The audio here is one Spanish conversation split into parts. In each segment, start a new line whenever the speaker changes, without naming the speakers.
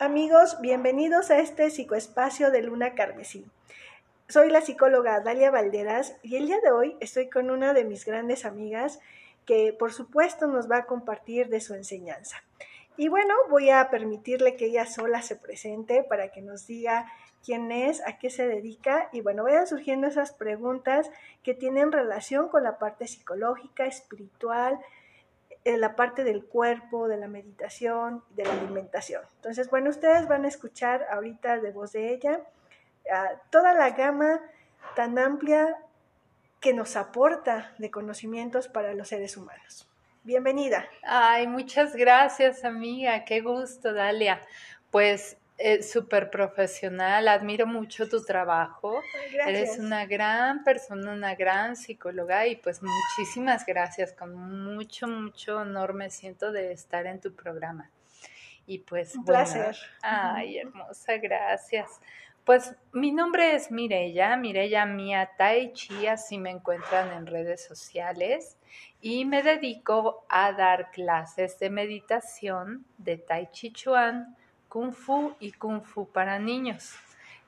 Amigos, bienvenidos a este psicoespacio de Luna Carmesí. Soy la psicóloga Dalia Valderas y el día de hoy estoy con una de mis grandes amigas que por supuesto nos va a compartir de su enseñanza. Y bueno, voy a permitirle que ella sola se presente para que nos diga quién es, a qué se dedica y bueno, vayan surgiendo esas preguntas que tienen relación con la parte psicológica, espiritual, la parte del cuerpo, de la meditación, de la alimentación. Entonces, bueno, ustedes van a escuchar ahorita de voz de ella toda la gama tan amplia que nos aporta de conocimientos para los seres humanos. Bienvenida.
Ay, muchas gracias, amiga. Qué gusto, Dalia. Pues eh, súper profesional, admiro mucho tu trabajo. Eres una gran persona, una gran psicóloga y pues muchísimas gracias, con mucho, mucho honor me siento de estar en tu programa. Y pues...
Un placer.
Ay, hermosa, gracias. Pues mi nombre es Mireya, Mireya Mia Tai Chi, así me encuentran en redes sociales y me dedico a dar clases de meditación de Tai Chi Chuan, Kung Fu y Kung Fu para niños.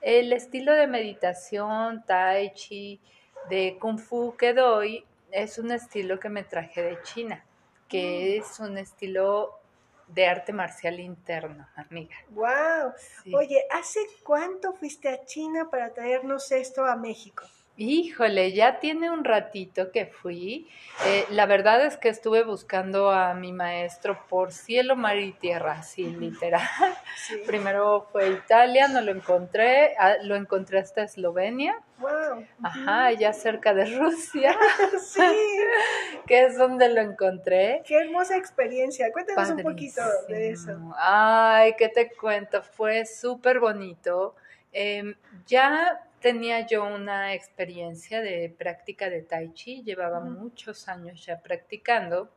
El estilo de meditación, tai chi, de Kung Fu que doy es un estilo que me traje de China, que mm. es un estilo de arte marcial interno, amiga.
¡Wow! Oye, ¿hace cuánto fuiste a China para traernos esto a México?
Híjole, ya tiene un ratito que fui. Eh, la verdad es que estuve buscando a mi maestro por cielo, mar y tierra, así literal. Primero fue Italia, no lo encontré, ah, lo encontré hasta Eslovenia.
Wow.
Ajá, ya cerca de Rusia.
sí.
que es donde lo encontré.
Qué hermosa experiencia. Cuéntanos un poquito de eso.
Ay, ¿qué te cuento? Fue súper bonito. Em, ya tenía yo una experiencia de práctica de tai chi, llevaba muchos años ya practicando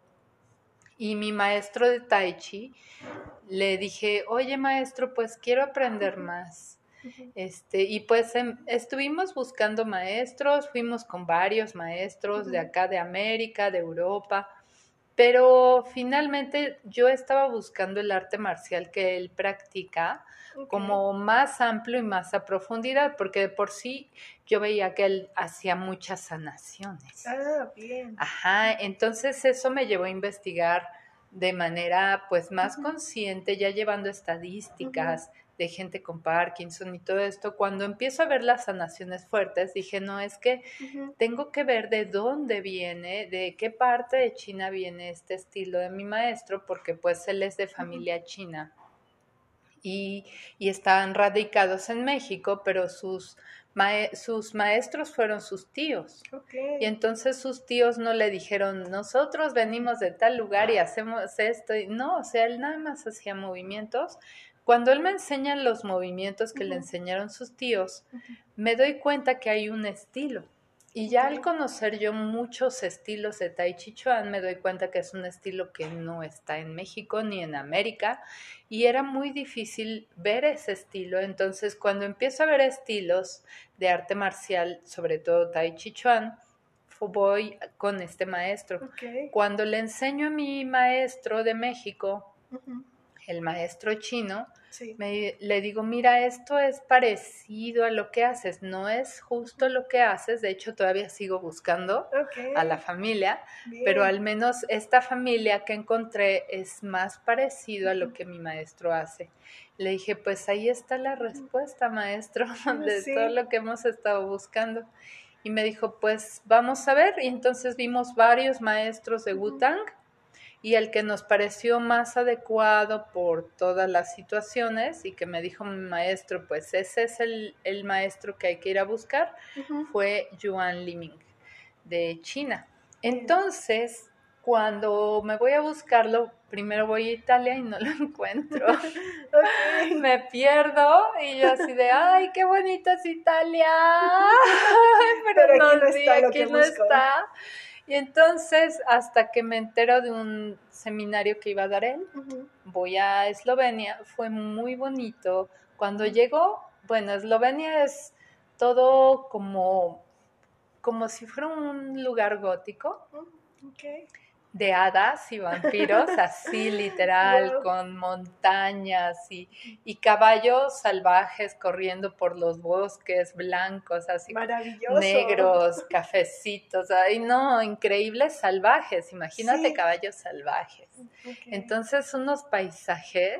y mi maestro de tai chi le dije, oye maestro, pues quiero aprender más. Este, y pues em, estuvimos buscando maestros, fuimos con varios maestros de acá, de América, de Europa, pero finalmente yo estaba buscando el arte marcial que él practica como más amplio y más a profundidad, porque de por sí yo veía que él hacía muchas sanaciones.
Ah, bien.
Ajá, entonces eso me llevó a investigar de manera pues más consciente, ya llevando estadísticas de gente con Parkinson y todo esto, cuando empiezo a ver las sanaciones fuertes, dije, no, es que tengo que ver de dónde viene, de qué parte de China viene este estilo de mi maestro, porque pues él es de familia china y, y están radicados en México, pero sus, sus maestros fueron sus tíos. Y entonces sus tíos no le dijeron, nosotros venimos de tal lugar y hacemos esto. Y no, o sea, él nada más hacía movimientos. Cuando él me enseña los movimientos que le enseñaron sus tíos, me doy cuenta que hay un estilo. Y ya al conocer yo muchos estilos de Tai Chi Chuan, me doy cuenta que es un estilo que no está en México ni en América y era muy difícil ver ese estilo. Entonces, cuando empiezo a ver estilos de arte marcial, sobre todo Tai Chi Chuan, voy con este maestro. Cuando le enseño a mi maestro de México, el maestro chino, me, le digo, mira, esto es parecido a lo que haces, no es justo lo que haces, de hecho todavía sigo buscando a la familia, pero al menos esta familia que encontré es más parecido a lo que mi maestro hace. Le dije, pues ahí está la respuesta, maestro, de todo lo que hemos estado buscando. Y me dijo, pues vamos a ver. Y entonces vimos varios maestros de Wutang y el que nos pareció más adecuado por todas las situaciones y que me dijo mi maestro, pues ese es el, maestro que hay que ir a buscar, fue Yuan Liming de China. Entonces, cuando me voy a buscarlo, primero voy a Italia y no lo encuentro. Me pierdo y yo así de, ay, qué bonita es Italia. pero, no, está, aquí no está. Y entonces, hasta que me entero de un seminario que iba a dar él, voy a Eslovenia, fue muy bonito. Cuando llegó, bueno, Eslovenia es todo como, como si fuera un lugar gótico. De hadas y vampiros, así literal, con montañas y, y, caballos salvajes corriendo por los bosques blancos, así negros, cafecitos, ay no, increíbles salvajes, imagínate caballos salvajes. Entonces unos paisajes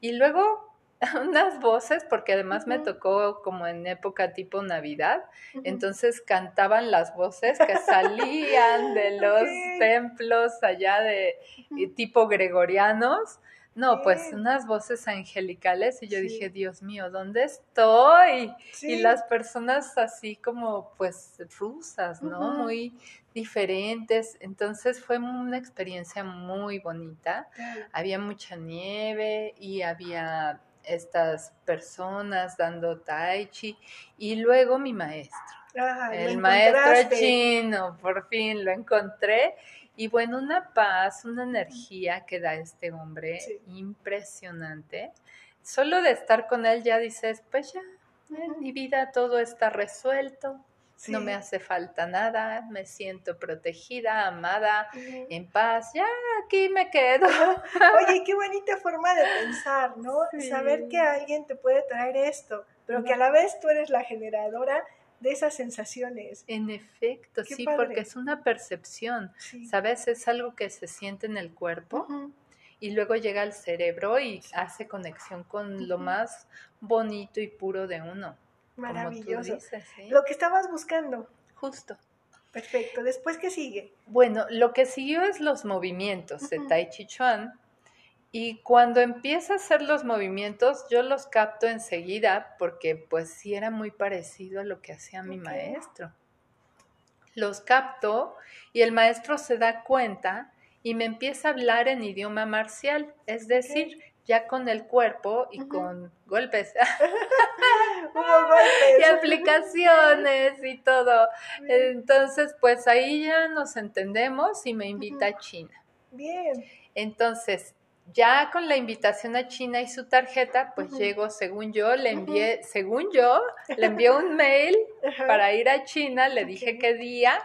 y luego unas voces, porque además me tocó como en época tipo Navidad, entonces cantaban las voces que salían de los templos allá de tipo gregorianos. No, pues unas voces angelicales y yo dije, Dios mío, ¿dónde estoy? Y las personas así como pues rusas, ¿no? Muy diferentes. Entonces fue una experiencia muy bonita. Había mucha nieve y había estas personas dando tai chi y luego mi maestro. el maestro chino, por fin lo encontré. Y bueno, una paz, una energía que da este hombre impresionante. Solo de estar con él ya dices, pues ya, en mi vida todo está resuelto, no me hace falta nada, me siento protegida, amada, en paz, ya aquí me quedo.
Oye, qué bonita forma de pensar, ¿no? Saber que alguien te puede traer esto, pero que a la vez tú eres la generadora de esas sensaciones.
En efecto, sí, porque es una percepción, ¿sabes? Es algo que se siente en el cuerpo. Y luego llega al cerebro y hace conexión con lo más bonito y puro de uno.
Maravilloso. Lo que estabas buscando.
Justo.
Perfecto. Después, ¿qué sigue?
Bueno, lo que siguió es los movimientos de Tai Chi Chuan. Y cuando empieza a hacer los movimientos, yo los capto enseguida porque pues sí era muy parecido a lo que hacía mi maestro. Los capto y el maestro se da cuenta y me empieza a hablar en idioma marcial, es decir, ya con el cuerpo y con golpes. y aplicaciones y todo. Entonces, pues ahí ya nos entendemos y me invita a China.
Bien.
Entonces, ya con la invitación a China y su tarjeta, pues llego, según yo, le envié, según yo, le envié un mail para ir a China, le dije qué día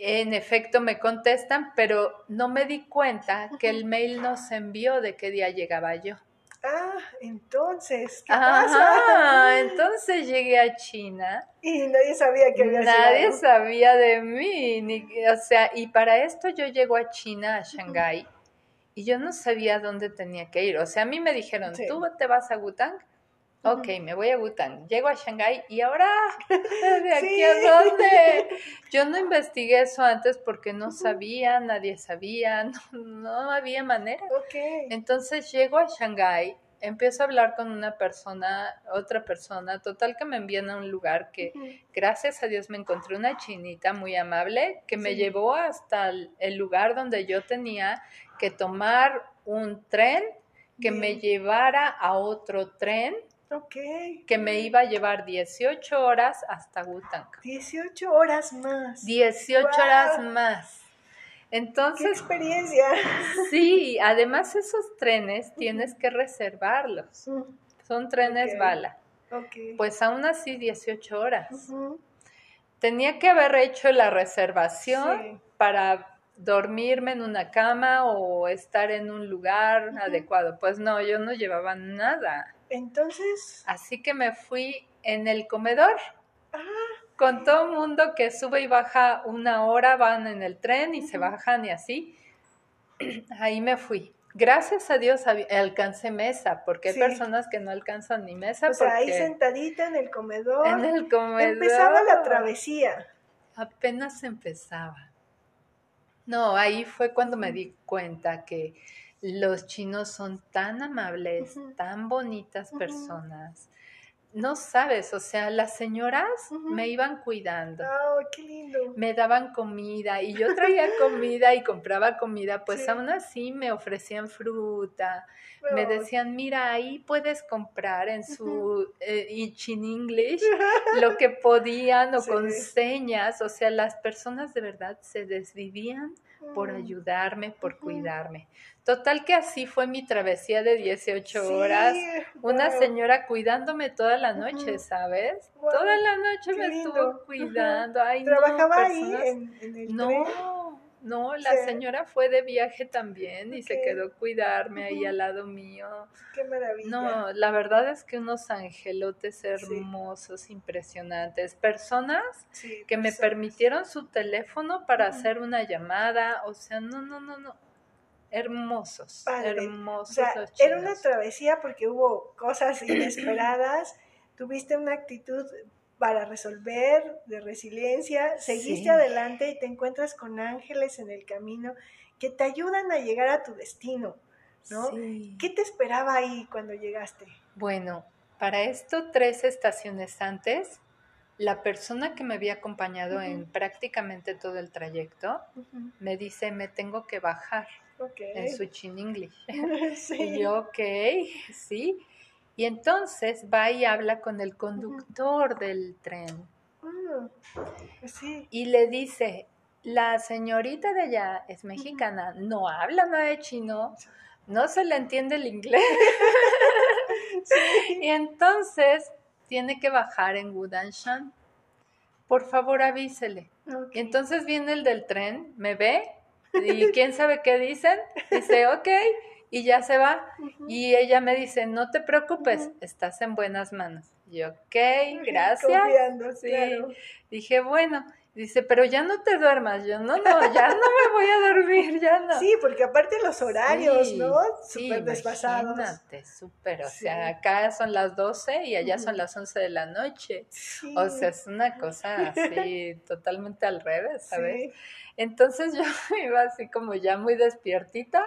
en efecto me contestan, pero no me di cuenta que el mail no se envió de qué día llegaba yo.
Ah, entonces, ¿qué pasa?
entonces llegué a China.
Y nadie sabía que había
Nadie sabía de mí, ni, o sea, y para esto yo llego a China, a Shanghái, y yo no sabía dónde tenía que ir. O sea, a mí me dijeron, tú te vas a Gutang, Ok, me voy a Bután, llego a Shanghái y ahora, ¿de aquí a dónde? Yo no investigué eso antes porque no sabía, nadie sabía, no, había manera.
Okay.
Entonces llego a Shanghái, empiezo a hablar con una persona, otra persona, total que me envían a un lugar que gracias a Dios me encontré una chinita muy amable que me llevó hasta el lugar donde yo tenía que tomar un tren que me llevara a otro tren que me iba a llevar 18 horas hasta Gutang.
18 horas más.
18 horas más. Entonces.
¡Qué experiencia!
Sí, además esos trenes tienes que reservarlos. Son trenes bala. Pues aún así 18 horas. Tenía que haber hecho la reservación para dormirme en una cama o estar en un lugar adecuado. Pues no, yo no llevaba nada.
Entonces.
Así que me fui en el comedor. Ah. Con todo el mundo que sube y baja una hora, van en el tren y se bajan y así. Ahí me fui. Gracias a Dios alcancé mesa, porque hay personas que no alcanzan ni mesa.
O sea, ahí sentadita en el comedor.
En el comedor.
Empezaba la travesía.
Apenas empezaba. No, ahí fue cuando me di cuenta que los chinos son tan amables, tan bonitas personas. No sabes, o sea, las señoras me iban cuidando.
Oh, qué lindo.
Me daban comida y yo traía comida y compraba comida, pues aún así me ofrecían fruta. Me decían, mira, ahí puedes comprar en su eh, chin English lo que podían o con señas. O sea, las personas de verdad se desvivían por ayudarme, por cuidarme. Total que así fue mi travesía de 18 horas. Una señora cuidándome toda la noche, ¿sabes? Toda la noche me estuvo cuidando.
¿Trabajaba ahí en, el
No, no, la
Sí.
señora fue de viaje también y se quedó a cuidarme ahí al lado mío.
Qué maravilla.
No, la verdad es que unos angelotes hermosos, impresionantes, personas
Sí,
que me permitieron su teléfono para hacer una llamada, o sea, no, no, no, no, hermosos,
Padre. O
hermosos
sea, era una travesía porque hubo cosas inesperadas, tuviste una actitud para resolver, de resiliencia, seguiste
Sí.
adelante y te encuentras con ángeles en el camino que te ayudan a llegar a tu destino, ¿no?
Sí.
¿Qué te esperaba ahí cuando llegaste?
Bueno, para esto, tres estaciones antes, la persona que me había acompañado en prácticamente todo el trayecto me dice, me tengo que bajar
Ok.
en su chin English.
Sí.
Y yo, ok, sí. Y entonces va y habla con el conductor del tren
pues sí.
y le dice, la señorita de allá es mexicana, no habla nada de chino, no se le entiende el inglés. Y entonces tiene que bajar en Wudanshan. Por favor, avísele.
Ok.
Y entonces viene el del tren, me ve y quién sabe qué dicen. Dice, ok, y ya se va. Y ella me dice, no te preocupes, estás en buenas manos. Y yo, ok, gracias.
Confiando,
Sí.
claro.
Dije, bueno. Dice, pero ya no te duermas. Yo, no, no, ya no me voy a dormir, ya no.
Sí, porque aparte los horarios,
Sí,
¿no?
sí,
Súper desfasados.
Imagínate, súper. O
Sí.
sea, acá son las 12 y allá son las 11 de la noche.
Sí.
O sea, es una cosa así totalmente al revés, ¿sabes?
Sí.
Entonces yo iba así como ya muy despiertita,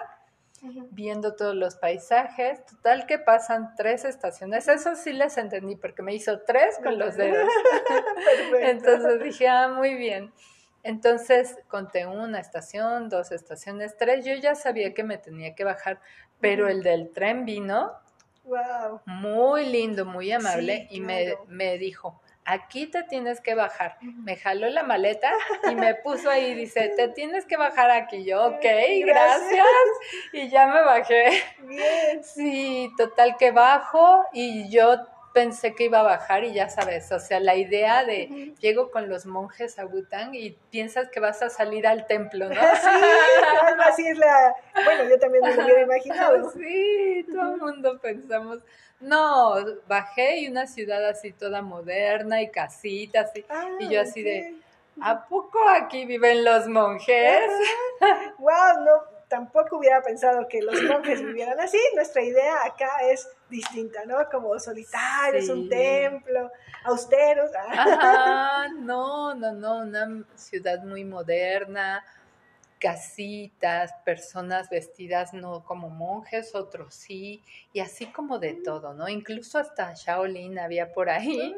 Viendo todos los paisajes. Total que pasan tres estaciones. Eso sí les entendí porque me hizo tres con los dedos. Entonces dije, ah, muy bien. Entonces conté una estación, dos estaciones, tres. Yo ya sabía que me tenía que bajar, pero el del tren vino
Wow.
muy lindo, muy amable
Sí,
y me, me dijo, aquí te tienes que bajar. Me jaló la maleta y me puso ahí, dice, te tienes que bajar aquí. Yo, ok,
Gracias.
gracias. Y ya me bajé.
Bien.
Sí, total que bajo y yo pensé que iba a bajar y ya sabes, o sea, la idea de llego con los monjes a Bután y piensas que vas a salir al templo, ¿no?
Sí, algo así es la. Bueno, yo también me lo hubiera imaginado.
Sí, todo el mundo pensamos. No, bajé y una ciudad así toda moderna y casitas y,
Ah,
y yo así de. ¿a poco aquí viven los monjes?
Wow, no, tampoco hubiera pensado que los monjes vivieran así. Nuestra idea acá es distinta, ¿no? Como solitarios, un templo, austeros. ah.
Ajá, no, no, no, una ciudad muy moderna, casitas, personas vestidas no como monjes, otros sí, y así como de todo, ¿no? Incluso hasta Shaolin había por ahí.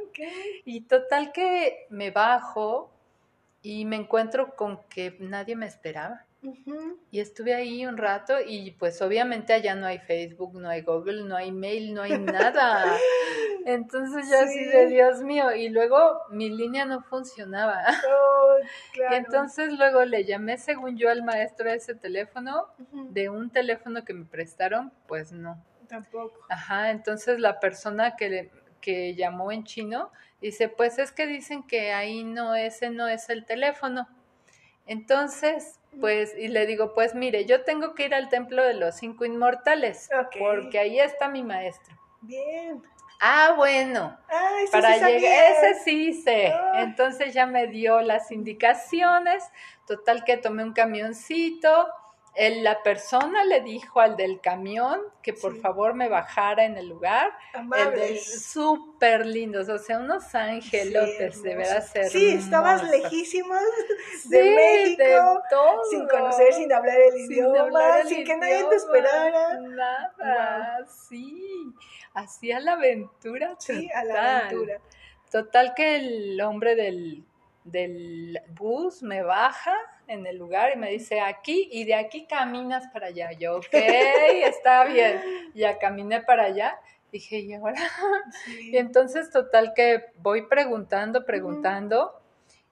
Y total que me bajo y me encuentro con que nadie me esperaba. Y estuve ahí un rato y pues obviamente allá no hay Facebook, no hay Google, no hay mail, no hay nada. Entonces yo así
Sí.
de Dios mío. Y luego mi línea no funcionaba.
Oh, claro.
Y entonces luego le llamé según yo al maestro de ese teléfono, de un teléfono que me prestaron, pues no.
Tampoco.
Ajá, entonces la persona que, le- que llamó en chino dice, pues es que dicen que ahí no, ese no es el teléfono. Entonces, pues, y le digo, pues mire, yo tengo que ir al templo de los cinco inmortales, porque ahí está mi maestro.
Bien.
Ah, bueno,
Ah,
para
sí
llegar, ese sí sé.
Ah.
Entonces ya me dio las indicaciones, total que tomé un camioncito. Él- la persona le dijo al del camión que por
Sí.
favor me bajara en el lugar. El del
Amables.
súper lindos, o sea, unos angelotes,
Sí,
de ser
Sí, estabas lejísimos
Sí,
de México,
todo.
sin conocer, sin hablar el
Sin
idioma,
hablar el
sin que nadie te esperara.
Nada, sí. Hacía la aventura
Sí, a la
total.
aventura.
Total que el hombre del, del bus me baja en el lugar y me dice aquí y de aquí caminas para allá. Yo, ok, está bien. Ya caminé para allá. Dije, ¿y ahora?
Sí.
Y entonces, total que voy preguntando, preguntando,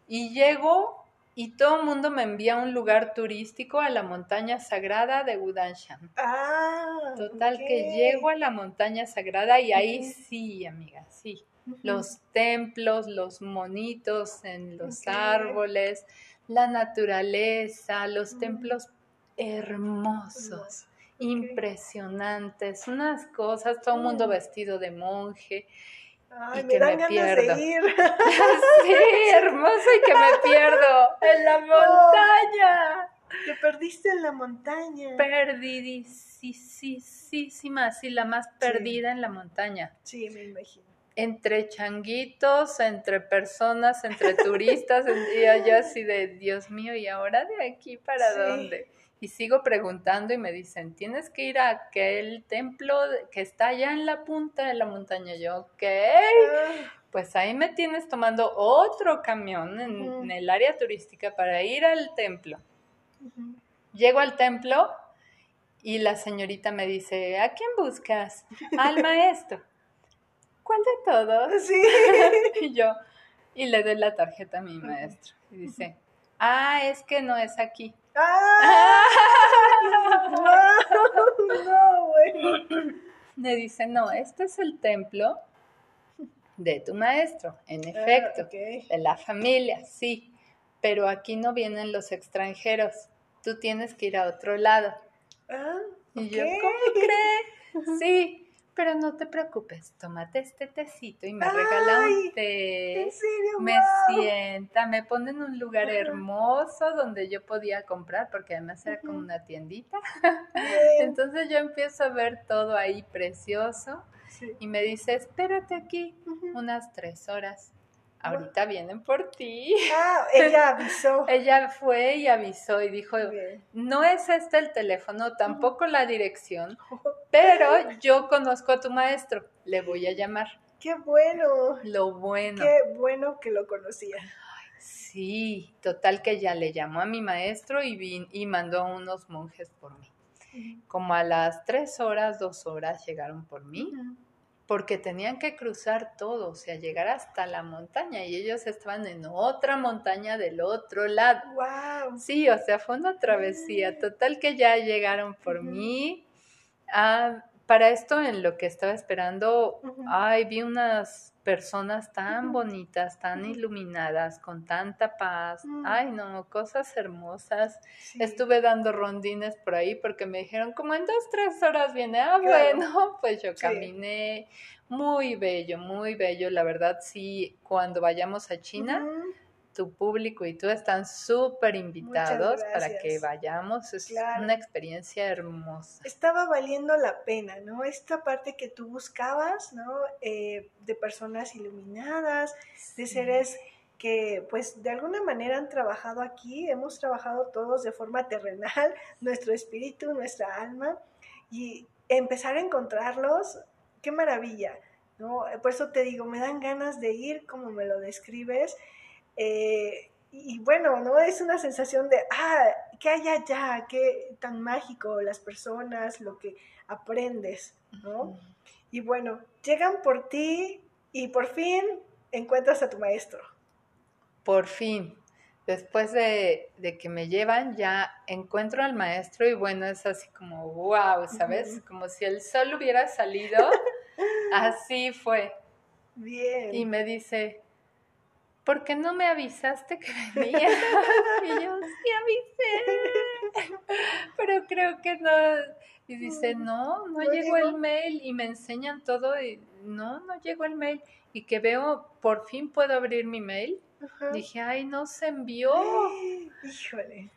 y llego y todo el mundo me envía a un lugar turístico a la montaña sagrada de Wudanshan.
Ah,
Total que llego a la montaña sagrada y ahí sí, amiga, sí. Los templos, los monitos en los árboles, la naturaleza, los templos hermosos, impresionantes, unas cosas, todo el mundo vestido de monje.
Ay, y me que dan me ganas pierdo. de ir.
sí, hermoso y que me pierdo en la montaña.
Te perdiste en la montaña.
Perdidísima, sí, la más perdida en la montaña.
Sí, me imagino.
Entre changuitos, entre personas, entre turistas, y allá así de, Dios mío, ¿y ahora de aquí para dónde? Y sigo preguntando y me dicen, tienes que ir a aquel templo que está allá en la punta de la montaña. Yo, ok. Ah. Pues ahí me tienes tomando otro camión en el área turística para ir al templo. Llego al templo y la señorita me dice, ¿a quién buscas? Al maestro. ¿Cuál de todos?
Sí.
y yo, y le doy la tarjeta a mi maestro. Y dice, ah, es que no es aquí. ¡Ah! no, güey. Me dice, no, este es el templo de tu maestro, en ah, efecto, de la familia, sí, pero aquí no vienen los extranjeros tú tienes que ir a otro lado.
Ah,
y yo, ¿cómo crees? Sí, pero no te preocupes, tómate este tecito y me regala un té.
¿En serio?
Me sienta, me pone en un lugar hermoso donde yo podía comprar, porque además era como una tiendita. Entonces yo empiezo a ver todo ahí precioso y me dice, espérate aquí unas tres horas ahorita vienen por ti.
Ah, ella avisó.
ella fue y avisó y dijo, no es este el teléfono, tampoco la dirección, pero yo conozco a tu maestro, le voy a llamar.
Qué bueno.
Lo bueno.
Qué bueno que lo conocía.
Sí, total que ya le llamó a mi maestro y, y mandó a unos monjes por mí. Como a las tres horas, dos horas llegaron por mí porque tenían que cruzar todo, o sea, llegar hasta la montaña y ellos estaban en otra montaña del otro lado.
Wow.
Sí, o sea, fue una travesía. Total que ya llegaron por mí. Ah, para esto, en lo que estaba esperando, ay, vi unas personas tan bonitas, tan iluminadas, con tanta paz. Mm. Ay, no, cosas hermosas. Estuve dando rondines por ahí porque me dijeron, como en dos, tres horas viene. Ah, bueno, pues yo caminé. Muy bello, muy bello. La verdad, sí, cuando vayamos a China tu público y tú están súper invitados para que vayamos. Es una experiencia hermosa.
Estaba valiendo la pena, ¿no? Esta parte que tú buscabas, ¿no? Eh, de personas iluminadas, de seres que pues de alguna manera han trabajado aquí, hemos trabajado todos de forma terrenal, nuestro espíritu, nuestra alma, y empezar a encontrarlos, qué maravilla, ¿no? Por eso te digo, me dan ganas de ir como me lo describes, eh, y bueno, ¿no? Es una sensación de, ah, ¿qué hay allá? ¿Qué tan mágico las personas, lo que aprendes, ¿no? Y bueno, llegan por ti y por fin encuentras a tu maestro.
Por fin. Después de, que me llevan, ya encuentro al maestro y bueno, es así como, wow, ¿sabes? Como si el sol hubiera salido. así fue.
Bien.
Y me dice, ¿por qué no me avisaste que venía? y yo, sí avisé, pero creo que no. Y dice, no, no, llegó, el mail y me enseñan todo y no, no llegó el mail. Y que veo, por fin puedo abrir mi mail. Dije, ay, no se envió.
Híjole.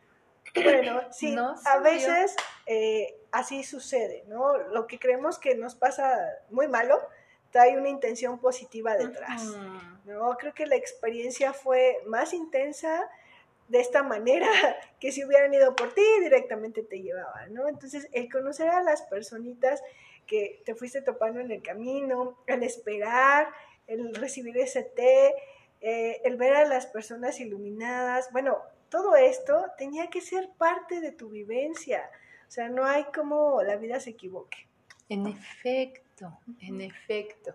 Bueno, sí, a veces eh, así sucede, ¿no? Lo que creemos que nos pasa muy malo, trae una intención positiva detrás. ¿No? Creo que la experiencia fue más intensa de esta manera que si hubieran ido por ti directamente te llevaban, ¿no? Entonces, el conocer a las personitas que te fuiste topando en el camino, el esperar, el recibir ese té, eh, el ver a las personas iluminadas, bueno, todo esto tenía que ser parte de tu vivencia. O sea, no hay como la vida se equivoque.
En efecto en efecto.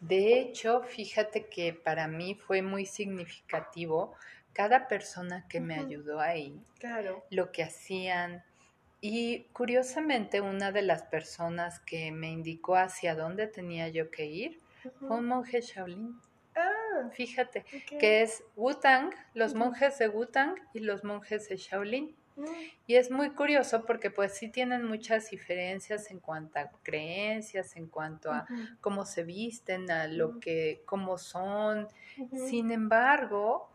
De hecho, fíjate que para mí fue muy significativo cada persona que me ayudó ahí,
claro.
lo que hacían. Y curiosamente, una de las personas que me indicó hacia dónde tenía yo que ir fue un monje Shaolin.
Ah,
Fíjate, que es Wutang, los monjes de Wutang y los monjes de Shaolin. Y es muy curioso porque pues sí tienen muchas diferencias en cuanto a creencias, en cuanto a cómo se visten, a lo que, cómo son. Sin embargo,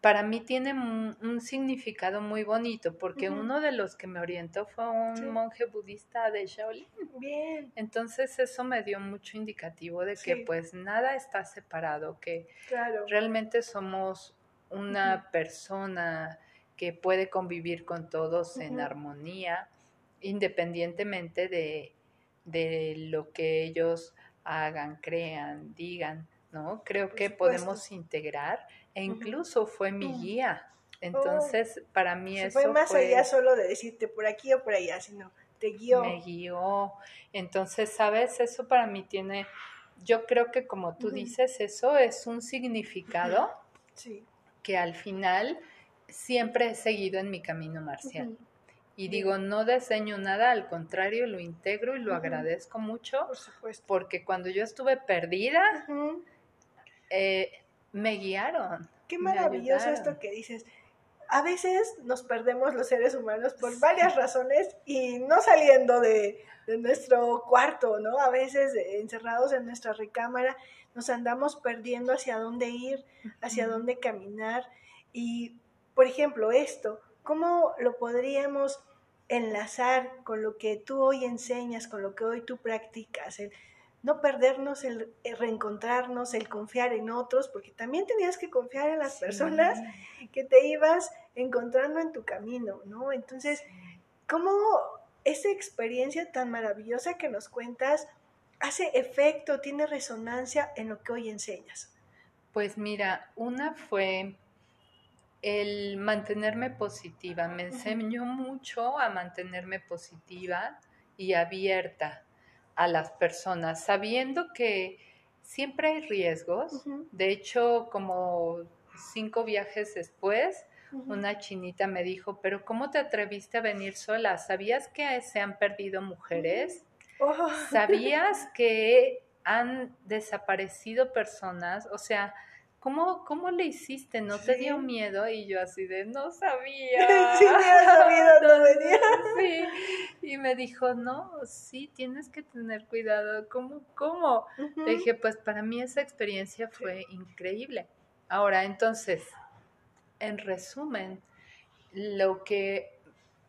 para mí tiene un, un significado muy bonito porque uno de los que me orientó fue un
Sí.
monje budista de Shaolin.
Bien,
Entonces eso me dio mucho indicativo de que
Sí.
pues nada está separado, que
claro.
realmente somos una persona que puede convivir con todos en armonía, independientemente de, de lo que ellos hagan, crean, digan, ¿no? Creo que podemos integrar e incluso fue mi
Mm.
guía. Entonces, para mí eso
fue más
fue-
allá solo de decirte por aquí o por allá, sino te guió.
me guió. Entonces, ¿sabes? Eso para mí tiene, yo creo que como tú dices, eso es un significado
Sí.
que al final siempre he seguido en mi camino marcial. Y digo, no diseño nada, al contrario, lo integro y lo agradezco mucho,
Por supuesto.
porque cuando yo estuve perdida, eh, me guiaron.
Qué maravilloso esto que dices. A veces nos perdemos los seres humanos por varias razones y no saliendo de, de nuestro cuarto, ¿no? A veces eh, encerrados en nuestra recámara nos andamos perdiendo hacia dónde ir, hacia dónde caminar. Y, por ejemplo, esto, ¿cómo lo podríamos enlazar con lo que tú hoy enseñas, con lo que hoy tú practicas? El no perdernos, el, el reencontrarnos, el confiar en otros, porque también tenías que confiar en las
Sí.
personas que te ibas encontrando en tu camino, ¿no? Entonces, ¿cómo esa experiencia tan maravillosa que nos cuentas hace efecto, tiene resonancia en lo que hoy enseñas?
Pues mira, una fue el mantenerme positiva. Me enseñó mucho a mantenerme positiva y abierta a las personas, sabiendo que siempre hay riesgos. De hecho, como cinco viajes después, una chinita me dijo, pero ¿cómo te atreviste a venir sola? ¿Sabías que se han perdido mujeres?
Oh,
¿Sabías que han desaparecido personas? O sea, ¿cómo, cómo le hiciste? ¿No te dio
Sí.
miedo? Y yo así de, no sabía.
Hubiera sabido, no venía.
Sí. Y me dijo, no, sí, tienes que tener cuidado. ¿Cómo? ¿Cómo? Le dije, pues para mí esa experiencia fue increíble. Ahora, entonces, en resumen, lo que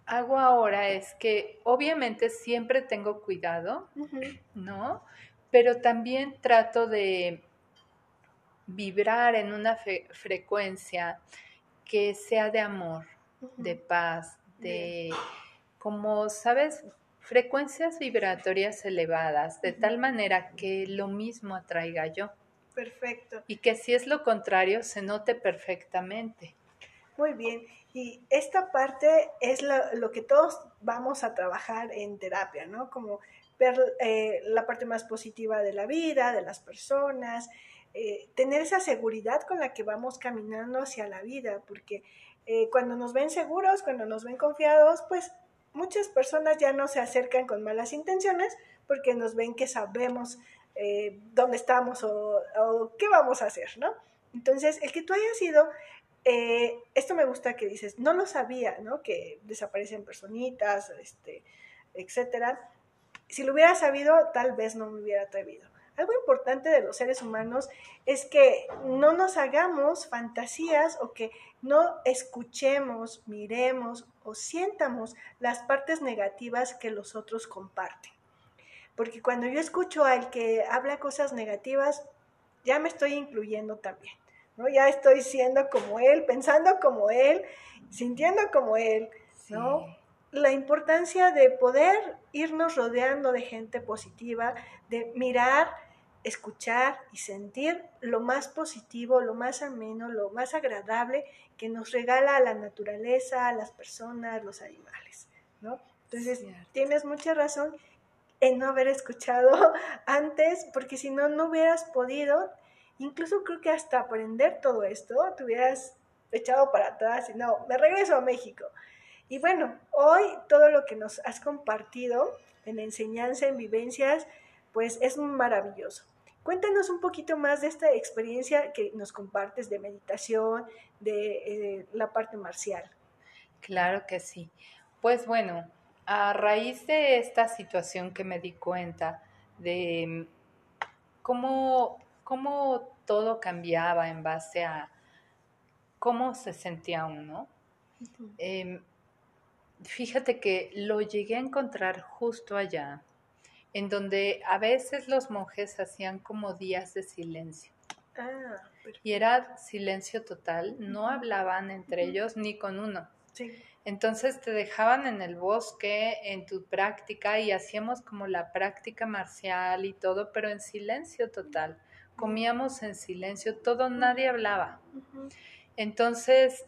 hago ahora es que obviamente siempre tengo cuidado, ¿no? Pero también trato de vibrar en una fe- frecuencia que sea de amor, de paz, de como, ¿sabes? Frecuencias vibratorias elevadas, de tal manera que lo mismo atraiga yo
Perfecto.
y que si es lo contrario se note perfectamente.
Muy bien. Y esta parte es lo, lo que todos vamos a trabajar en terapia, ¿no? Como ver eh, la parte más positiva de la vida, de las personas, eh, tener esa seguridad con la que vamos caminando hacia la vida, porque eh, cuando nos ven seguros, cuando nos ven confiados, pues muchas personas ya no se acercan con malas intenciones porque nos ven que sabemos eh, dónde estamos o, qué vamos a hacer, ¿no? Entonces, el que tú hayas ido eh, esto me gusta que dices, no lo sabía, ¿no? Que desaparecen personitas, este, etcétera. Si lo hubiera sabido, tal vez no me hubiera atrevido. Algo importante de los seres humanos es que no nos hagamos fantasías o que no escuchemos, miremos o sientamos las partes negativas que los otros comparten. Porque cuando yo escucho al que habla cosas negativas, ya me estoy incluyendo también. ¿no? Ya estoy siendo como él, pensando como él, sintiendo como él, ¿no?
Sí.
La importancia de poder irnos rodeando de gente positiva, de mirar, escuchar y sentir lo más positivo, lo más ameno, lo más agradable que nos regala la naturaleza, las personas, los animales, ¿no? Entonces,
Cierto.
tienes mucha razón en no haber escuchado antes, porque si no, no hubieras podido incluso creo que hasta aprender todo esto, te hubieras echado para atrás y no, me regreso a México. Y bueno, hoy todo lo que nos has compartido en enseñanza, en vivencias, pues es maravilloso. Cuéntanos un poquito más de esta experiencia que nos compartes de meditación, de eh, la parte marcial.
Claro que sí. Pues bueno, a raíz de esta situación que me di cuenta de cómo, cómo todo cambiaba en base a cómo se sentía uno, em, fíjate que lo llegué a encontrar justo allá, en donde a veces los monjes hacían como días de silencio. Ah, y era silencio total, no hablaban entre ellos ni con uno. Entonces te dejaban en el bosque, en tu práctica, y hacíamos como la práctica marcial y todo, pero en silencio total. Comíamos en silencio, todo, nadie hablaba. Entonces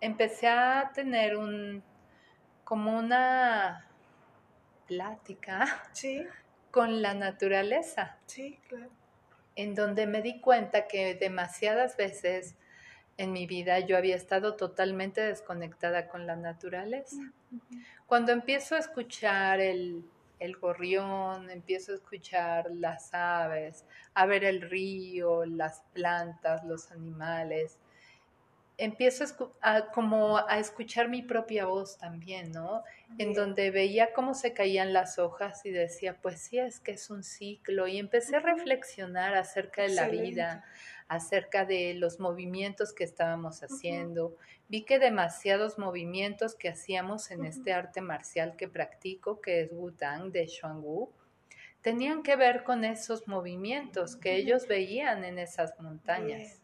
empecé a tener un, como una plática con la naturaleza.
Sí, claro.
En donde me di cuenta que demasiadas veces en mi vida yo había estado totalmente desconectada con la naturaleza. Cuando empiezo a escuchar el, el gorrión, empiezo a escuchar las aves, a ver el río, las plantas, los animales, empiezo a, como a escuchar mi propia voz también, ¿no? En donde veía cómo se caían las hojas y decía, pues sí, es que es un ciclo. Y empecé a reflexionar acerca de la vida, acerca de los movimientos que estábamos haciendo. Vi que demasiados movimientos que hacíamos en este arte marcial que practico, que es Wutang de Xuangwu, tenían que ver con esos movimientos que ellos veían en esas montañas.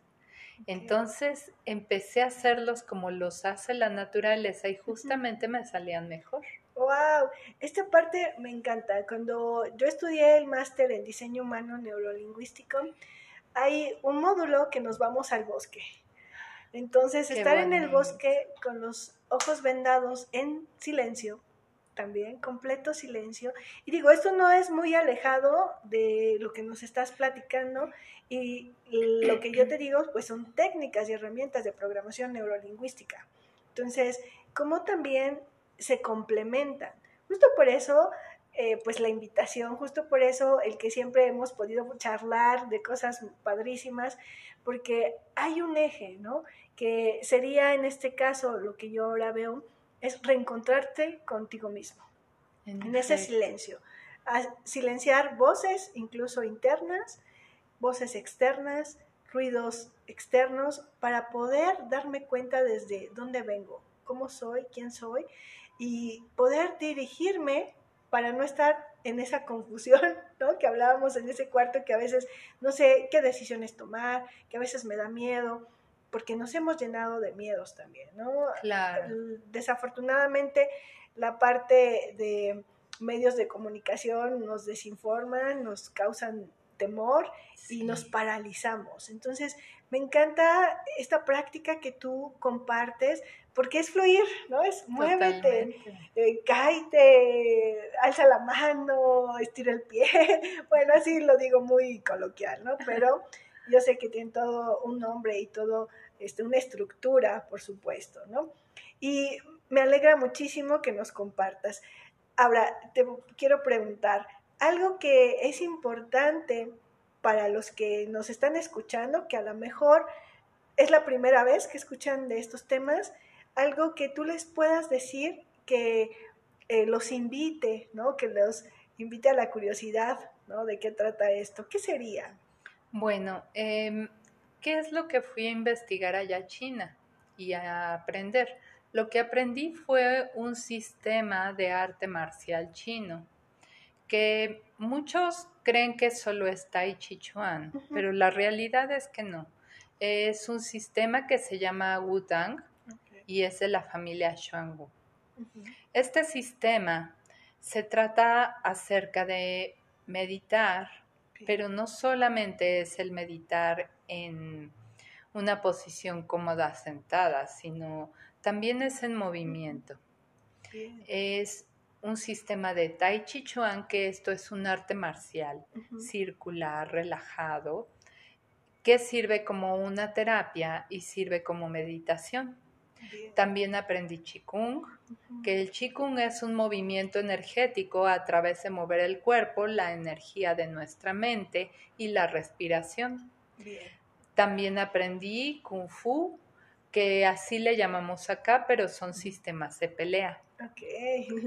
Entonces empecé a hacerlos como los hace la naturaleza y justamente me salían mejor.
¡Wow! Esta parte me encanta. Cuando yo estudié el máster en diseño humano neurolingüístico, hay un módulo que nos vamos al bosque. Entonces, estar en el bosque con los ojos vendados en silencio, también, completo silencio. Y digo, esto no es muy alejado de lo que nos estás platicando y lo que yo te digo, pues son técnicas y herramientas de programación neurolingüística. Entonces, ¿cómo también se complementan? Justo por eso, eh, pues la invitación, justo por eso el que siempre hemos podido charlar de cosas padrísimas, porque hay un eje, ¿no? Que sería en este caso lo que yo ahora veo, es reencontrarte contigo mismo, en, ese silencio. silenciar voces, incluso internas, voces externas, ruidos externos, para poder darme cuenta desde dónde vengo, cómo soy, quién soy, y poder dirigirme para no estar en esa confusión, ¿no? Que hablábamos en ese cuarto, que a veces no sé qué decisiones tomar, que a veces me da miedo, porque nos hemos llenado de miedos también, ¿no?
Claro.
Desafortunadamente, la parte de medios de comunicación nos desinforman, nos causan temor y nos paralizamos. Entonces, me encanta esta práctica que tú compartes porque es fluir, ¿no? Es muévete, eh, cállate, alza la mano, estira el pie. Bueno, así lo digo muy coloquial, ¿no? Pero yo sé que tiene todo un nombre y todo este, una estructura, por supuesto, ¿no? Y me alegra muchísimo que nos compartas. Ahora, te quiero preguntar, algo que es importante para los que nos están escuchando, que a lo mejor es la primera vez que escuchan de estos temas, algo que tú les puedas decir que eh, los invite, ¿no? Que los invite a la curiosidad, ¿no? De qué trata esto. ¿Qué sería?
Bueno, em, ¿qué es lo que fui a investigar allá a China y a aprender? Lo que aprendí fue un sistema de arte marcial chino, que muchos creen que solo es Tai Chi Chuan, pero la realidad es que no. Es un sistema que se llama Wutang y es de la familia Xuangu. Este sistema se trata acerca de meditar pero no solamente es el meditar en una posición cómoda sentada, sino también es en movimiento. Es un sistema de Tai Chi Chuan, que esto es un arte marcial, circular, relajado, que sirve como una terapia y sirve como meditación. También aprendí Qigong, que el Qigong es un movimiento energético a través de mover el cuerpo, la energía de nuestra mente y la respiración. También aprendí Kung Fu, que así le llamamos acá, pero son sistemas de pelea.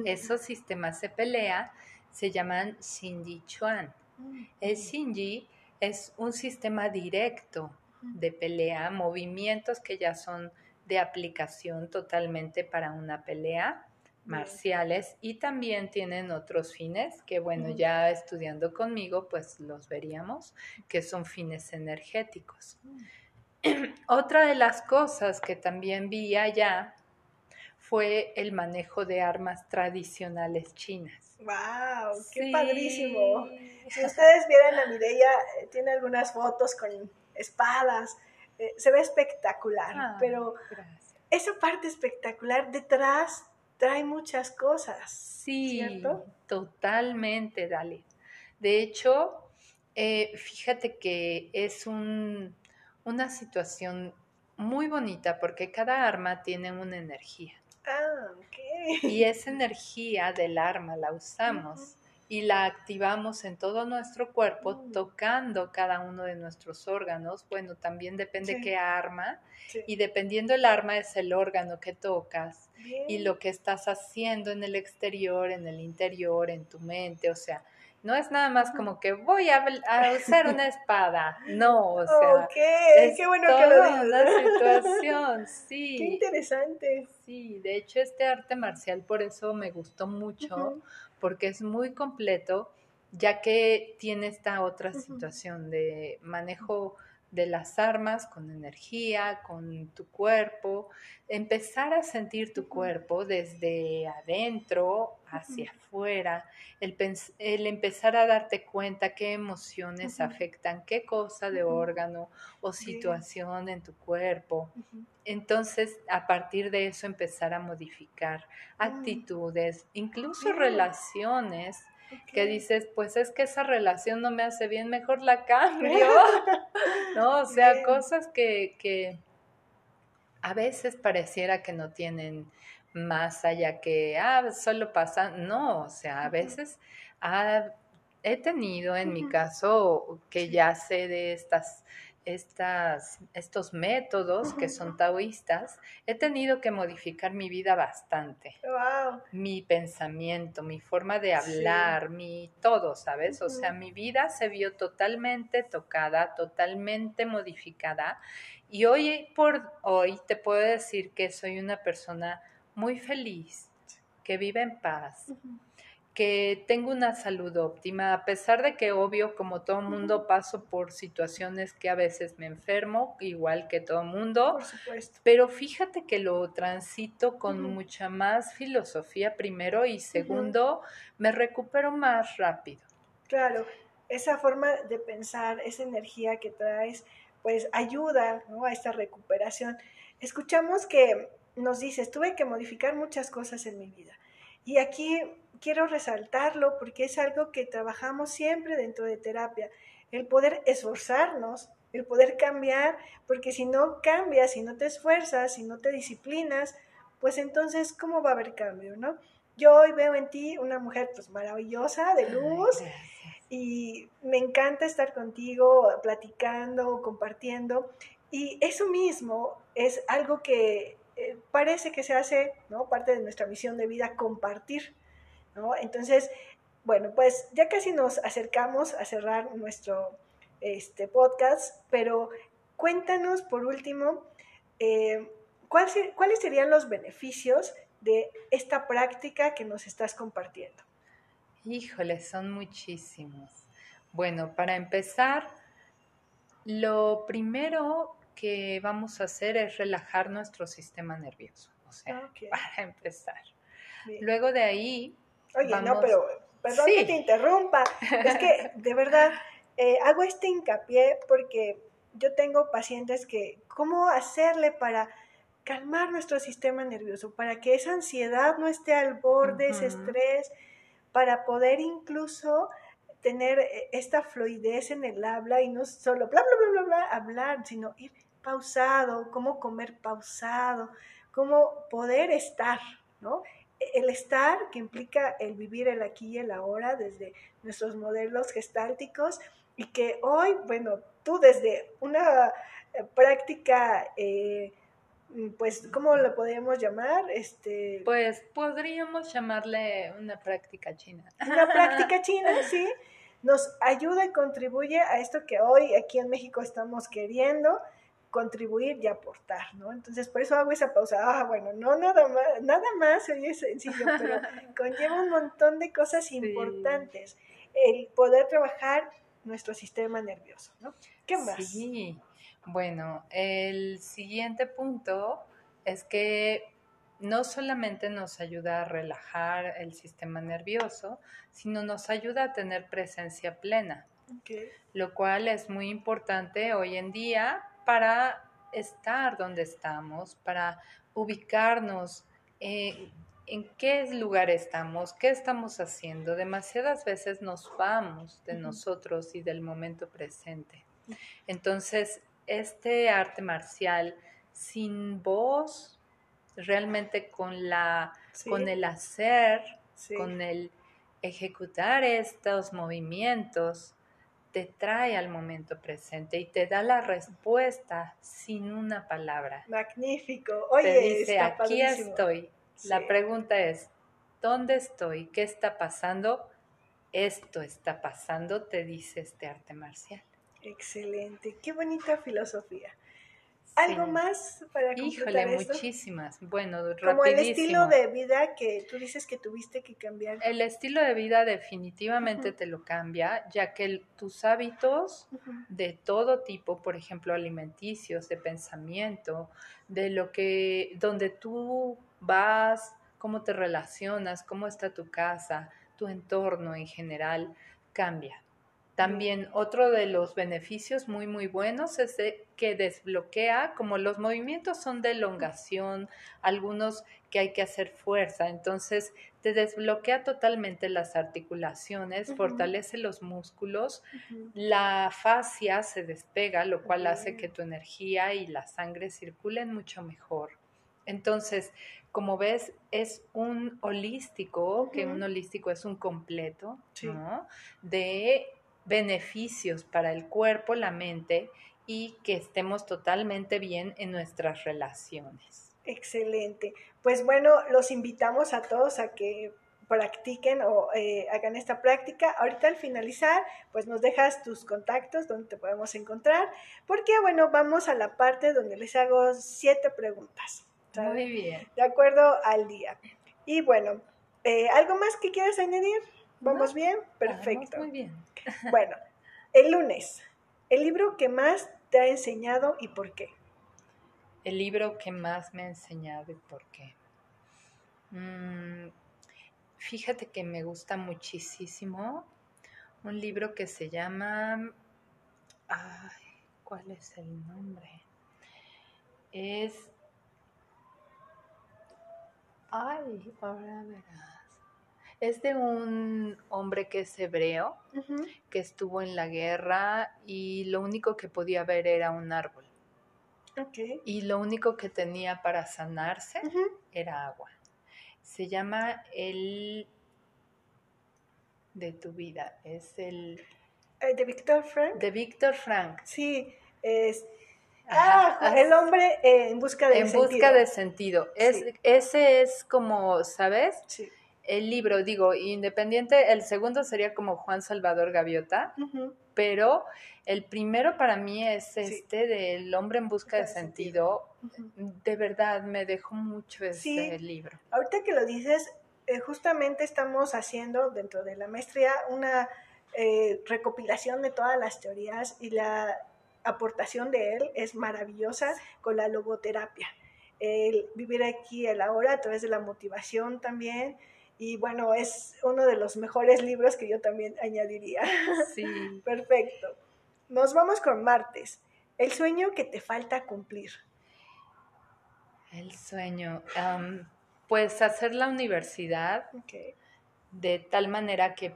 Esos sistemas de pelea se llaman Xinji Chuan. El Xinji es un sistema directo de pelea, movimientos que ya son de aplicación totalmente para una pelea, marciales, y también tienen otros fines que, bueno, ya estudiando conmigo, pues los veríamos, que son fines energéticos. Otra de las cosas que también vi allá fue el manejo de armas tradicionales chinas.
¡Wow! ¡Qué padrísimo! Si ustedes vieran a Mireia, eh, tiene algunas fotos con espadas, eh, se ve espectacular, ah, pero esa parte espectacular detrás trae muchas cosas. Sí,
totalmente, Dale. De hecho, eh, fíjate que es un, una situación muy bonita porque cada arma tiene una energía.
Ah,
Y esa energía del arma la usamos y la activamos en todo nuestro cuerpo, mm. tocando cada uno de nuestros órganos. Bueno, también depende qué arma. Y dependiendo el arma es el órgano que tocas y lo que estás haciendo en el exterior, en el interior, en tu mente. O sea, no es nada más como que voy a, usar una espada. No, o sea.
es qué bueno que lo dices.
una situación, sí.
Qué interesante.
Sí, de hecho, este arte marcial por eso me gustó mucho, porque es muy completo, ya que tiene esta otra situación de manejo de las armas con energía, con tu cuerpo, empezar a sentir tu cuerpo desde adentro hacia afuera, el, el, empezar a darte cuenta qué emociones afectan qué cosa de órgano o situación en tu cuerpo. Entonces, a partir de eso, empezar a modificar ah. actitudes, incluso relaciones que dices, pues es que esa relación no me hace bien, mejor la cambio. ¿No? O sea, cosas que, que a veces pareciera que no tienen más allá que, ah, solo pasa. No, o sea, a veces he tenido en mi caso que ya sé de estas estas, estos métodos que son taoístas, he tenido que modificar mi vida bastante. Mi pensamiento, mi forma de hablar, mi todo, ¿sabes? O sea, mi vida se vio totalmente tocada, totalmente modificada. Y hoy por hoy te puedo decir que soy una persona muy feliz, que vive en paz que tengo una salud óptima, a pesar de que obvio, como todo mundo, paso por situaciones que a veces me enfermo, igual que todo mundo.
Por supuesto.
Pero fíjate que lo transito con mucha más filosofía primero y segundo, me recupero más rápido.
Claro, esa forma de pensar, esa energía que traes, pues ayuda a esta recuperación. Escuchamos que nos dices, tuve que modificar muchas cosas en mi vida. Y aquí quiero resaltarlo porque es algo que trabajamos siempre dentro de terapia, el poder esforzarnos, el poder cambiar, porque si no cambias, si no te esfuerzas, si no te disciplinas, pues entonces, ¿cómo va a haber cambio, no? Yo hoy veo en ti una mujer pues maravillosa, de luz, y me encanta estar contigo, platicando, compartiendo, y eso mismo es algo que eh, parece que se hace. Parte de nuestra misión de vida, compartir entonces, bueno, pues ya casi nos acercamos a cerrar nuestro este, podcast, pero cuéntanos por último, eh, ¿cuáles serían los beneficios de esta práctica que nos estás compartiendo?
Híjole, son muchísimos. Bueno, para empezar, lo primero que vamos a hacer es relajar nuestro sistema nervioso, o sea, para empezar. Luego de ahí
Oye, no, pero perdón que te interrumpa. Es que de verdad eh, hago este hincapié porque yo tengo pacientes que, ¿cómo hacerle para calmar nuestro sistema nervioso? Para que esa ansiedad no esté al borde, ese estrés, para poder incluso tener eh, esta fluidez en el habla y no solo bla, bla, bla, bla, bla, hablar, sino ir pausado, cómo comer pausado, como poder estar, ¿no? El estar que implica el vivir el aquí y el ahora desde nuestros modelos gestálticos y que hoy, bueno, tú desde una eh, práctica, eh, pues, ¿cómo lo podríamos llamar? Este,
pues podríamos llamarle una práctica china.
Una práctica china, sí. Nos ayuda y contribuye a esto que hoy aquí en México estamos queriendo, contribuir y aportar, ¿no? Entonces, por eso hago esa pausa. Ah, bueno, no nada más, nada más, oye, sencillo, pero conlleva un montón de cosas importantes. El poder trabajar nuestro sistema nervioso, ¿no? ¿Qué más?
Sí, bueno, el siguiente punto es que no solamente nos ayuda a relajar el sistema nervioso, sino nos ayuda a tener presencia plena, lo cual es muy importante hoy en día para estar donde estamos, para ubicarnos en qué lugar estamos, qué estamos haciendo. Demasiadas veces nos vamos de nosotros y del momento presente. Entonces, este arte marcial sin voz, realmente con la con el hacer, con el ejecutar estos movimientos, te trae al momento presente y te da la respuesta sin una palabra.
Magnífico. Oye,
te dice, aquí estoy. La pregunta es, ¿dónde estoy? ¿Qué está pasando? Esto está pasando, te dice este arte marcial.
Excelente, qué bonita filosofía. ¿Algo más para
Híjole, muchísimas. Bueno,
Como el estilo de vida que tú dices que tuviste que cambiar.
El estilo de vida definitivamente te lo cambia, ya que tus hábitos de todo tipo, por ejemplo, alimenticios, de pensamiento, de lo que, donde tú vas, cómo te relacionas, cómo está tu casa, tu entorno en general, cambia. También otro de los beneficios muy, muy buenos es que desbloquea, como los movimientos son de elongación, algunos que hay que hacer fuerza, entonces te desbloquea totalmente las articulaciones, fortalece los músculos, la fascia se despega, lo cual hace que tu energía y la sangre circulen mucho mejor. Entonces, como ves, es un holístico, que un holístico es un completo, ¿no? De beneficios para el cuerpo, la mente y que estemos totalmente bien en nuestras relaciones.
Excelente. Pues bueno, los invitamos a todos a que practiquen o eh, hagan esta práctica. Ahorita al finalizar, pues nos dejas tus contactos donde te podemos encontrar, porque bueno, vamos a la parte donde les hago siete preguntas.
Muy bien.
De acuerdo al día. Y bueno, eh, ¿algo más que quieras añadir? ¿Vamos bien? Perfecto.
muy bien.
Bueno, el lunes, el libro que más te ha enseñado y por qué.
El libro que más me ha enseñado y por qué. Mm, fíjate que me gusta muchísimo un libro que se llama... Ay, ¿cuál es el nombre? Es... Ay, ahora verás. Es de un hombre que es hebreo, que estuvo en la guerra y lo único que podía ver era un árbol. Y lo único que tenía para sanarse era agua. Se llama el de tu vida. Es el...
Eh, ¿De Víctor Frank?
De Víctor Frank.
Sí, es... ah, el hombre en busca de
sentido. En busca de sentido. Es, Ese es como, ¿sabes? Sí el libro, digo, independiente, el segundo sería como Juan Salvador Gaviota, pero el primero para mí es este del hombre en busca de sentido. De verdad, me dejó mucho ese libro.
Ahorita que lo dices, eh, justamente estamos haciendo dentro de la maestría una eh, recopilación de todas las teorías y la aportación de él es maravillosa con la logoterapia. El vivir aquí el ahora a través de la motivación también, y bueno, es uno de los mejores libros que yo también añadiría.
Sí.
Perfecto. Nos vamos con martes. El sueño que te falta cumplir.
El sueño. pues hacer la universidad de tal manera que,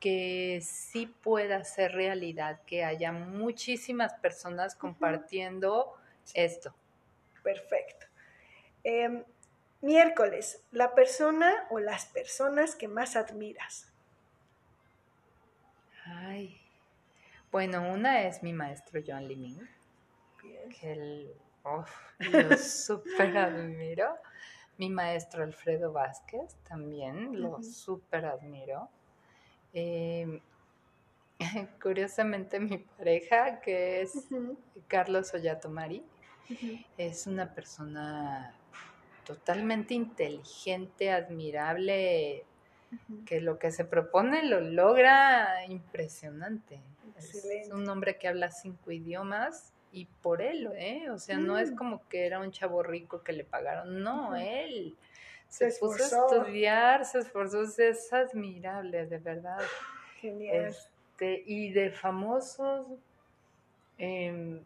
que sí pueda ser realidad, que haya muchísimas personas compartiendo esto.
Perfecto. Em, miércoles, la persona o las personas que más admiras.
Ay, bueno, una es mi maestro John Liming,
Bien.
que él, uf, lo súper admiro. Mi maestro Alfredo Vázquez también, lo
Ujú.
súper admiro. Eh, curiosamente mi pareja, que es Carlos Ollatomari,
ujú.
es una persona totalmente inteligente, admirable, que lo que se propone lo logra impresionante. Es un hombre que habla cinco idiomas y por él, ¿eh? O sea, no es
Mm.
como que era un chavo rico que le pagaron, no, él
Se
se, puso a estudiar, se esforzó, es admirable, de verdad.
Genial.
Este, y de famosos, em,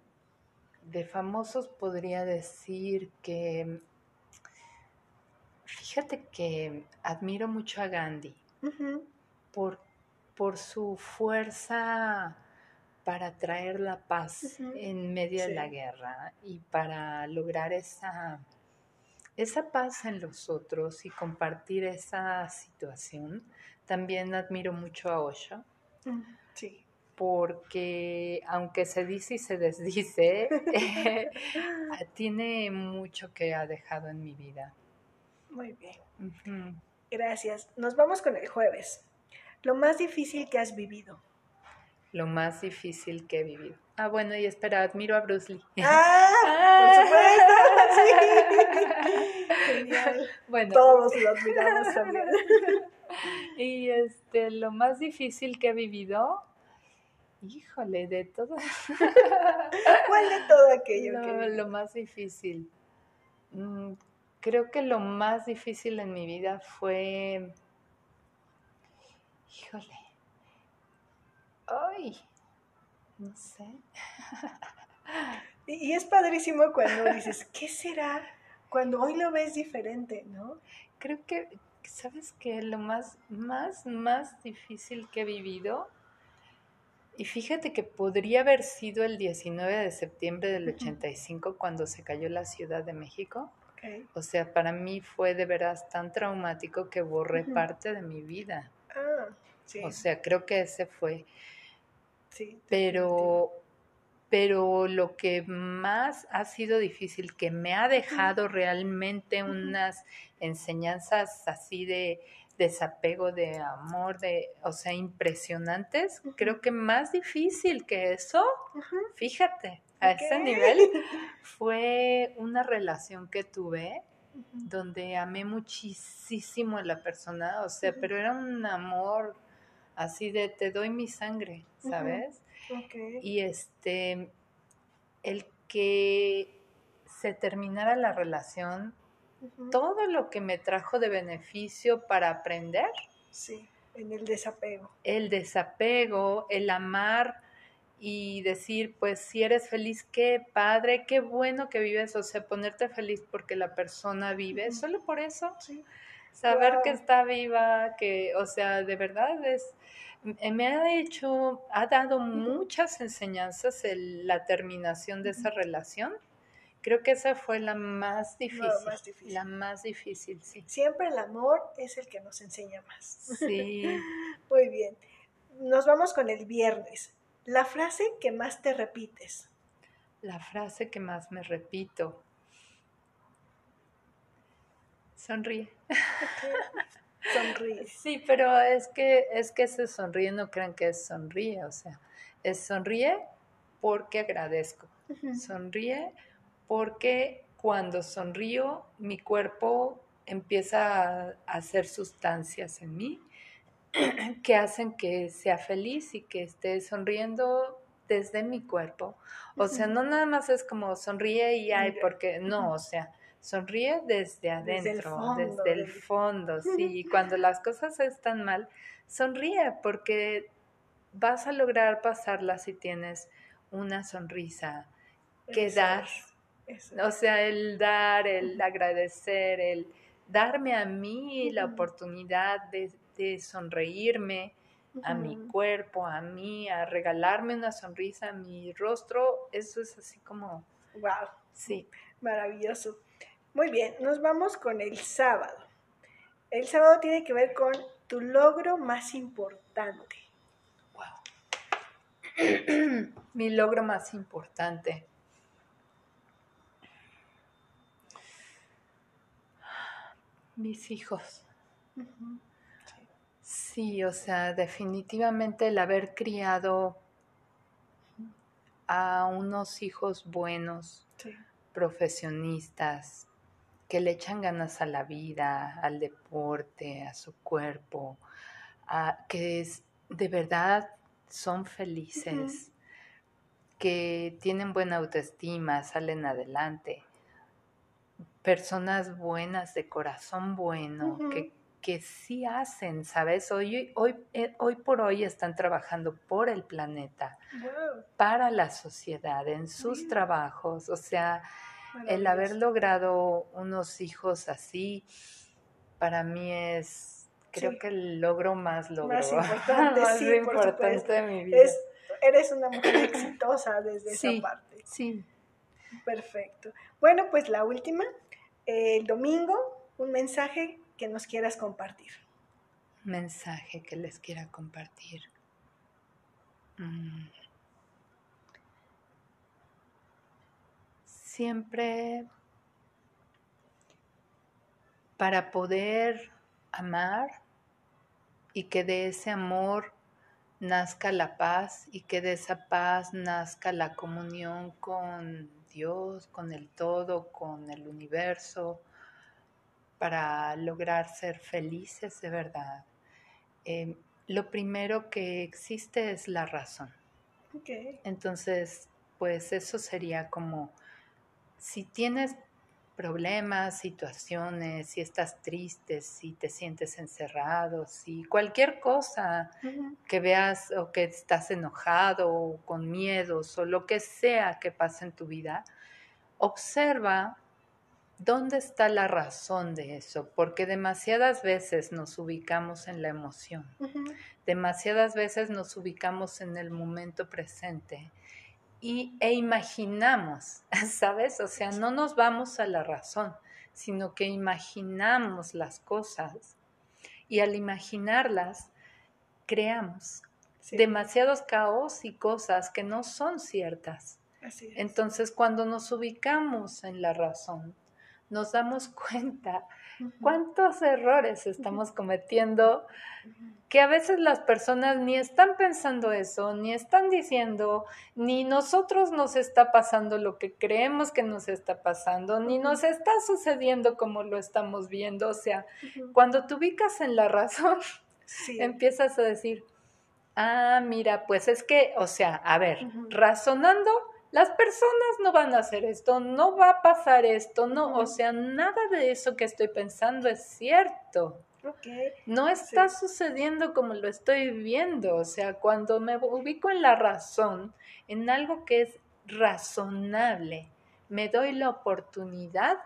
de famosos podría decir que, fíjate que admiro mucho a Gandhi por, por su fuerza para traer la paz en medio de la guerra y para lograr esa, esa paz en los otros y compartir esa situación. También admiro mucho a Osho
mm, Sí.
porque aunque se dice y se desdice, eh, tiene mucho que ha dejado en mi vida.
Muy bien. Gracias. Nos vamos con el jueves. Lo más difícil que has vivido.
Lo más difícil que he vivido. Ah, bueno, y espera, admiro a Bruce Lee.
¡Ah! Por supuesto. Sí. Genial.
Bueno,
Todos lo admiramos también.
y este, lo más difícil que he vivido, híjole, de todo.
¿Cuál de todo aquello
Lo,
que
lo más difícil. Creo que lo más difícil en mi vida fue. Híjole. Ay. No sé.
Y y es padrísimo cuando dices, ¿qué será? Cuando hoy lo ves diferente, ¿no?
Creo que, ¿sabes qué? Lo más, más, más difícil que he vivido. Y fíjate que podría haber sido el 19 de septiembre del
Ujú.
85 cuando se cayó la Ciudad de México. O sea, para mí fue de veras tan traumático que borré parte de mi vida.
Ah, sí.
O sea, creo que ese fue.
sí,
Pero, pero lo que más ha sido difícil, que me ha dejado realmente unas enseñanzas así de desapego, de amor, de, o sea, impresionantes, creo que más difícil que eso, fíjate, a ese
Ok.
nivel, fue una relación que tuve donde amé muchísimo a la persona, o sea, pero era un amor así de te doy mi sangre. ¿sabes?
Ok.
Y este, el que se terminara la relación, todo lo que me trajo de beneficio para aprender,
Sí, en el desapego.
el desapego, el amar y decir, pues si eres feliz, qué padre, qué bueno que vives, o sea, ponerte feliz porque la persona vive, solo por eso,
Sí.
saber que está viva, que, o sea, de verdad es, m- me ha hecho, ha dado muchas enseñanzas el- la terminación de esa relación. Creo que esa fue la más difícil,
más difícil.
la más difícil, sí.
Siempre el amor es el que nos enseña más.
Sí,
Muy bien. Nos vamos con el viernes. La frase que más te repites.
la frase que más me repito. Sonríe.
Sonríes.
Sí, pero es que es que ese sonríe no crean que es sonríe, o sea, es sonríe porque agradezco. Sonríe porque cuando sonrío mi cuerpo empieza a hacer sustancias en mí que hacen que sea feliz y que esté sonriendo desde mi cuerpo. O sea, no nada más es como sonríe y ay, porque no, o sea, sonríe desde adentro,
Desde el fondo
desde el
del-
fondo, sí. Y cuando las cosas están mal, sonríe porque vas a lograr pasarlas si tienes una sonrisa que
Eso
dar.
es,
O sea, el dar, el agradecer, el darme a mí la oportunidad de, de sonreírme a mi cuerpo, a mí, a regalarme una sonrisa a mi rostro, eso es así como,
Wow,
sí,
maravilloso. Muy bien, nos vamos con el sábado. El sábado tiene que ver con tu logro más importante.
Mi logro más importante. Mis hijos. Sí, o sea, definitivamente el haber criado a unos hijos buenos, profesionistas, que le echan ganas a la vida, al deporte, a su cuerpo, a, que es, de verdad son felices, que tienen buena autoestima, salen adelante, personas buenas de corazón bueno, que, que sí hacen, ¿sabes? Hoy, hoy, eh, hoy por hoy están trabajando por el planeta, para la sociedad, en sus trabajos, o sea, el haber logrado unos hijos así, para mí es creo que el logro más logro.
Más importante, más sí, importante de mi vida. eres una mujer exitosa desde esa parte.
Sí.
Perfecto. Bueno, pues la última, el domingo, un mensaje que nos quieras compartir.
Mensaje que les quiera compartir. Mm. Siempre para poder amar y que de ese amor nazca la paz y que de esa paz nazca la comunión con Dios, con el todo, con el universo, para lograr ser felices de verdad. Em, lo primero que existe es la razón. Entonces, pues eso sería como, si tienes problemas, situaciones, si estás triste, si te sientes encerrado, si cualquier cosa que veas o que estás enojado o con miedos o lo que sea que pase en tu vida, observa dónde está la razón de eso, porque demasiadas veces nos ubicamos en la emoción, demasiadas veces nos ubicamos en el momento presente y, e imaginamos, ¿sabes? O sea, no nos vamos a la razón, sino que imaginamos las cosas y al imaginarlas creamos demasiados caos y cosas que no son ciertas. Entonces, cuando nos ubicamos en la razón, nos damos cuenta cuántos errores estamos cometiendo que a veces las personas ni están pensando eso, ni están diciendo, ni nosotros nos está pasando lo que creemos que nos está pasando, ni nos está sucediendo como lo estamos viendo. O sea, cuando te ubicas en la razón, empiezas a decir, ah, mira, pues es que, o sea, a ver, razonando, las personas no van a hacer esto, no va a pasar esto, no, o sea, nada de eso que estoy pensando es cierto. No está sucediendo como lo estoy viendo, o sea, cuando me ubico en la razón, en algo que es razonable, me doy la oportunidad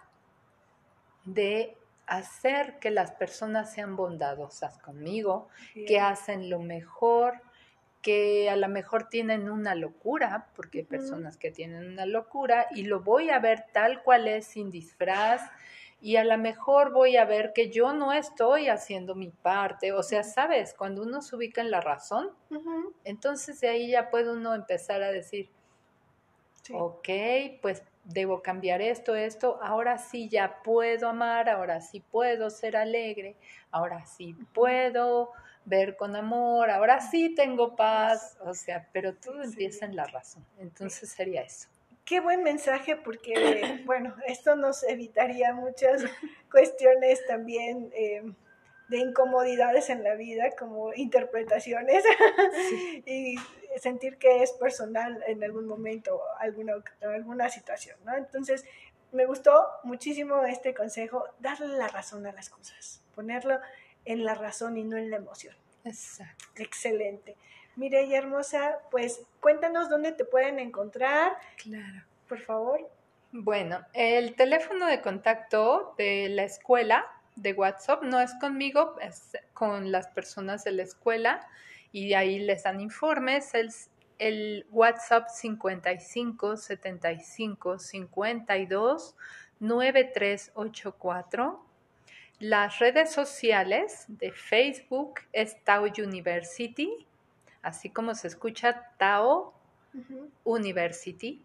de hacer que las personas sean bondadosas conmigo, que hacen lo mejor, que a lo mejor tienen una locura, porque hay personas que tienen una locura, y lo voy a ver tal cual es, sin disfraz, y a lo mejor voy a ver que yo no estoy haciendo mi parte. O sea, sabes, cuando uno se ubica en la razón, entonces de ahí ya puede uno empezar a decir, ok, pues debo cambiar esto, esto, ahora sí ya puedo amar, ahora sí puedo ser alegre, ahora sí puedo ver con amor, ahora sí tengo paz, o sea, pero todo empieza en la razón. Entonces sería eso.
Qué buen mensaje porque, bueno, esto nos evitaría muchas cuestiones también eh, de incomodidades en la vida, como interpretaciones, y sentir que es personal en algún momento, alguna, alguna situación, ¿no? Entonces, me gustó muchísimo este consejo, darle la razón a las cosas, ponerlo en la razón y no en la emoción.
Exacto.
Excelente. Mireya hermosa, pues cuéntanos dónde te pueden encontrar.
Claro.
Por favor.
Bueno, el teléfono de contacto de la escuela de WhatsApp no es conmigo, es con las personas de la escuela y ahí les dan informes. El, el WhatsApp 55 75 52 9384. Las redes sociales de Facebook es Tao University, así como se escucha Tao University.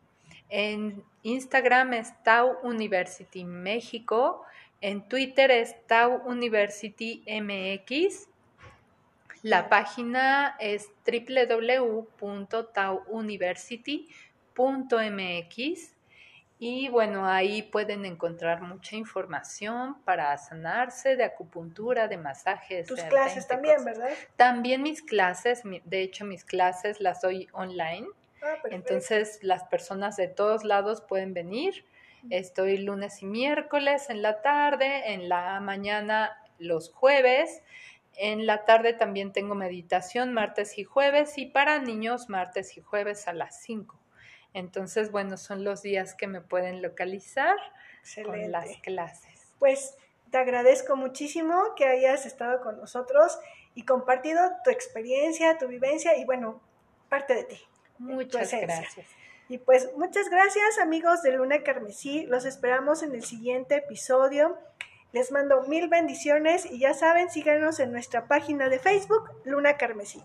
En Instagram es Tau University México. En Twitter es Tau University MX. La página es www.tauuniversity.mx. Y bueno, ahí pueden encontrar mucha información para sanarse de acupuntura, de masajes.
Tus clases también, ¿verdad?
También mis clases, de hecho mis clases las doy online. Ah, Entonces las personas de todos lados pueden venir. Estoy lunes y miércoles en la tarde, en la mañana los jueves. En la tarde también tengo meditación martes y jueves y para niños martes y jueves a las 5. Entonces, bueno, son los días que me pueden localizar con las clases.
Pues te agradezco muchísimo que hayas estado con nosotros y compartido tu experiencia, tu vivencia y bueno, parte de ti.
Muchas gracias.
Y pues muchas gracias amigos de Luna Carmesí. Los esperamos en el siguiente episodio. Les mando mil bendiciones y ya saben, síganos en nuestra página de Facebook, Luna Carmesí.